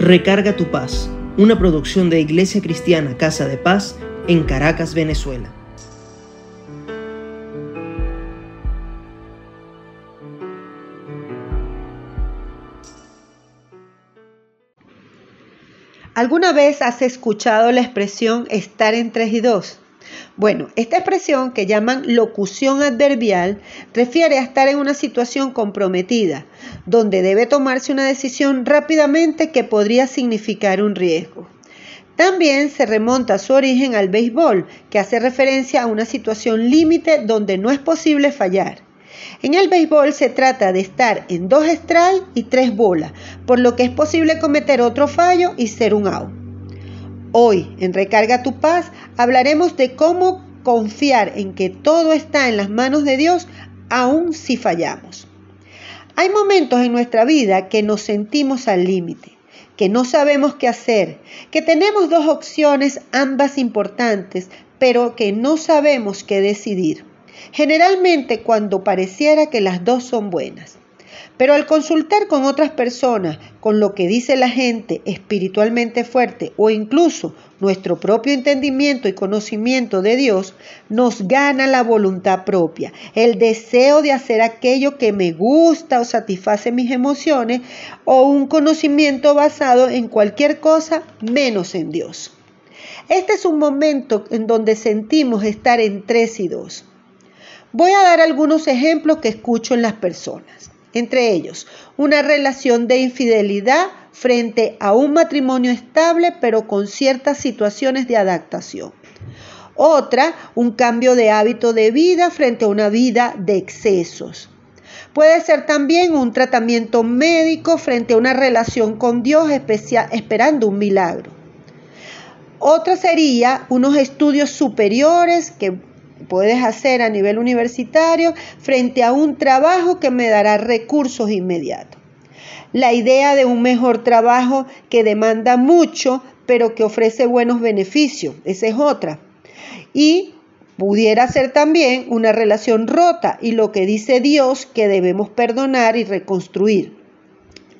Recarga tu paz, una producción de Iglesia Cristiana Casa de Paz en Caracas, Venezuela. ¿Alguna vez has escuchado la expresión estar en tres y dos? Bueno, esta expresión que llaman locución adverbial refiere a estar en una situación comprometida, donde debe tomarse una decisión rápidamente que podría significar un riesgo. También se remonta su origen al béisbol, que hace referencia a una situación límite donde no es posible fallar. En el béisbol se trata de estar en dos strikes y tres bolas, por lo que es posible cometer otro fallo y ser un out. Hoy, en Recarga tu Paz, hablaremos de cómo confiar en que todo está en las manos de Dios, aun si fallamos. Hay momentos en nuestra vida que nos sentimos al límite, que no sabemos qué hacer, que tenemos dos opciones, ambas importantes, pero que no sabemos qué decidir. Generalmente cuando pareciera que las dos son buenas. Pero al consultar con otras personas, con lo que dice la gente espiritualmente fuerte o incluso nuestro propio entendimiento y conocimiento de Dios, nos gana la voluntad propia, el deseo de hacer aquello que me gusta o satisface mis emociones o un conocimiento basado en cualquier cosa menos en Dios. Este es un momento en donde sentimos estar en tres y dos. Voy a dar algunos ejemplos que escucho en las personas entre ellos una relación de infidelidad frente a un matrimonio estable pero con ciertas situaciones de adaptación. Otra, un cambio de hábito de vida frente a una vida de excesos. Puede ser también un tratamiento médico frente a una relación con Dios esperando un milagro. Otra sería unos estudios superiores que puedes hacer a nivel universitario frente a un trabajo que me dará recursos inmediatos. La idea de un mejor trabajo que demanda mucho, pero que ofrece buenos beneficios, esa es otra. Y pudiera ser también una relación rota y lo que dice Dios que debemos perdonar y reconstruir.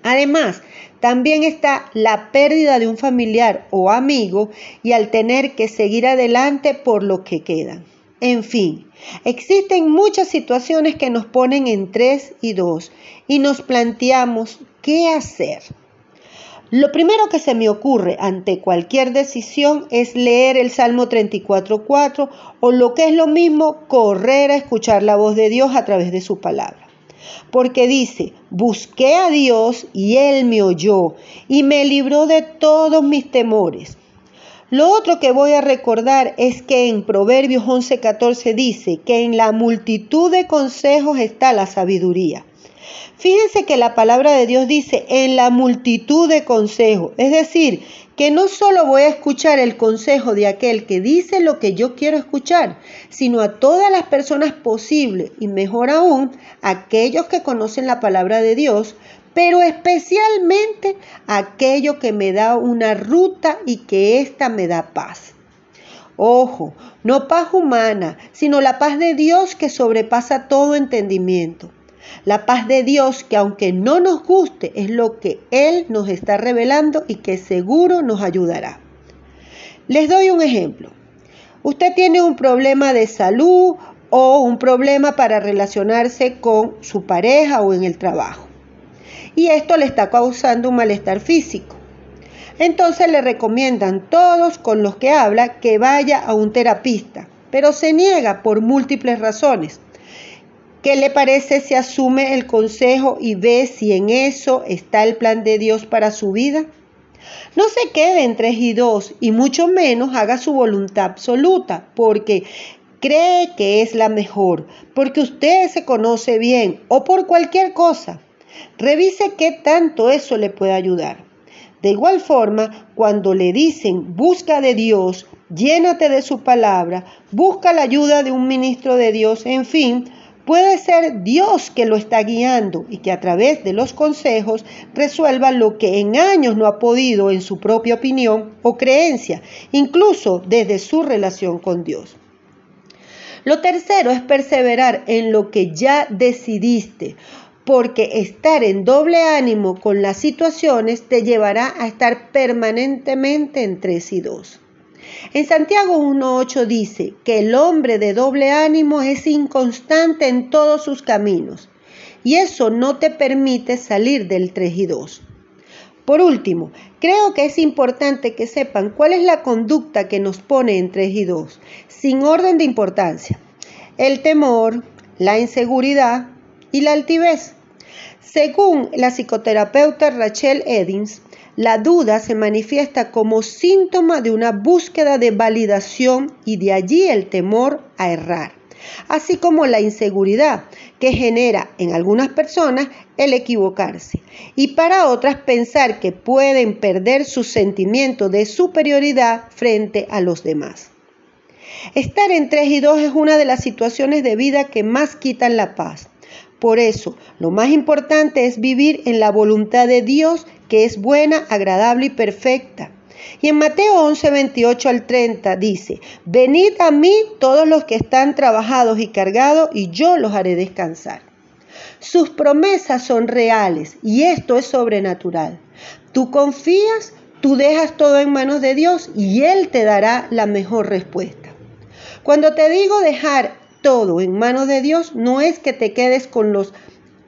Además, también está la pérdida de un familiar o amigo y al tener que seguir adelante por lo que quedan. En fin, existen muchas situaciones que nos ponen en tres y dos y nos planteamos qué hacer. Lo primero que se me ocurre ante cualquier decisión es leer el Salmo 34.4 o lo que es lo mismo, correr a escuchar la voz de Dios a través de su palabra. Porque dice, busqué a Dios y Él me oyó y me libró de todos mis temores. Lo otro que voy a recordar es que en Proverbios 11:14 dice que en la multitud de consejos está la sabiduría. Fíjense que la palabra de Dios dice en la multitud de consejos, es decir, que no solo voy a escuchar el consejo de aquel que dice lo que yo quiero escuchar, sino a todas las personas posibles y mejor aún, aquellos que conocen la palabra de Dios, pero especialmente aquello que me da una ruta y que ésta me da paz. Ojo, no paz humana, sino la paz de Dios que sobrepasa todo entendimiento. La paz de Dios que aunque no nos guste es lo que Él nos está revelando y que seguro nos ayudará. Les doy un ejemplo. Usted tiene un problema de salud o un problema para relacionarse con su pareja o en el trabajo y esto le está causando un malestar físico. Entonces le recomiendan todos con los que habla que vaya a un terapista, pero se niega por múltiples razones. ¿Qué le parece si asume el consejo y ve si en eso está el plan de Dios para su vida? No se quede en tres y dos y mucho menos haga su voluntad absoluta, porque cree que es la mejor, porque usted se conoce bien o por cualquier cosa. Revise qué tanto eso le puede ayudar. De igual forma, cuando le dicen busca de Dios, llénate de su palabra, busca la ayuda de un ministro de Dios, en fin, puede ser Dios que lo está guiando y que a través de los consejos resuelva lo que en años no ha podido en su propia opinión o creencia, incluso desde su relación con Dios. Lo tercero es perseverar en lo que ya decidiste porque estar en doble ánimo con las situaciones te llevará a estar permanentemente en 3 y 2. En Santiago 1.8 dice que el hombre de doble ánimo es inconstante en todos sus caminos y eso no te permite salir del 3 y 2. Por último, creo que es importante que sepan cuál es la conducta que nos pone en 3 y 2, sin orden de importancia. El temor, la inseguridad y la altivez. Según la psicoterapeuta Rachel Eddins, la duda se manifiesta como síntoma de una búsqueda de validación y de allí el temor a errar, así como la inseguridad que genera en algunas personas el equivocarse y para otras pensar que pueden perder su sentimiento de superioridad frente a los demás. Estar en 3 y 2 es una de las situaciones de vida que más quitan la paz por eso, lo más importante es vivir en la voluntad de Dios, que es buena, agradable y perfecta. Y en Mateo 11, 28 al 30 dice, Venid a mí todos los que están trabajados y cargados, y yo los haré descansar. Sus promesas son reales y esto es sobrenatural. Tú confías, tú dejas todo en manos de Dios y Él te dará la mejor respuesta. Cuando te digo dejar todo en manos de Dios no es que te quedes con los,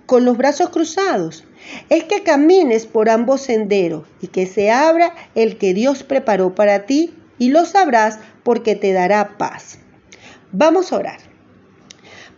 con los brazos cruzados, es que camines por ambos senderos y que se abra el que Dios preparó para ti y lo sabrás porque te dará paz. Vamos a orar.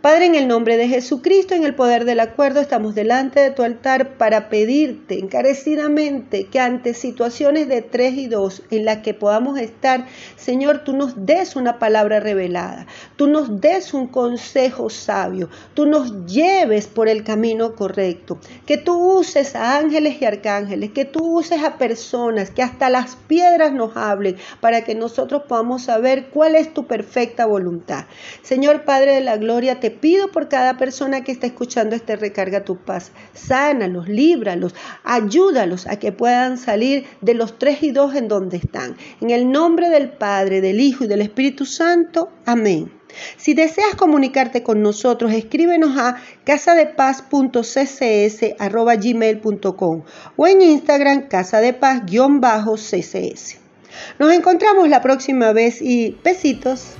Padre, en el nombre de Jesucristo, en el poder del acuerdo, estamos delante de tu altar para pedirte encarecidamente que ante situaciones de tres y dos en las que podamos estar, Señor, tú nos des una palabra revelada, tú nos des un consejo sabio, tú nos lleves por el camino correcto, que tú uses a ángeles y arcángeles, que tú uses a personas, que hasta las piedras nos hablen para que nosotros podamos saber cuál es tu perfecta voluntad. Señor Padre de la Gloria, te pido por cada persona que está escuchando este Recarga tu Paz. Sánalos, líbralos, ayúdalos a que puedan salir de los tres y dos en donde están. En el nombre del Padre, del Hijo y del Espíritu Santo. Amén. Si deseas comunicarte con nosotros, escríbenos a casadepaz.ccs.gmail.com o en Instagram casadepaz-ccs. Nos encontramos la próxima vez y besitos.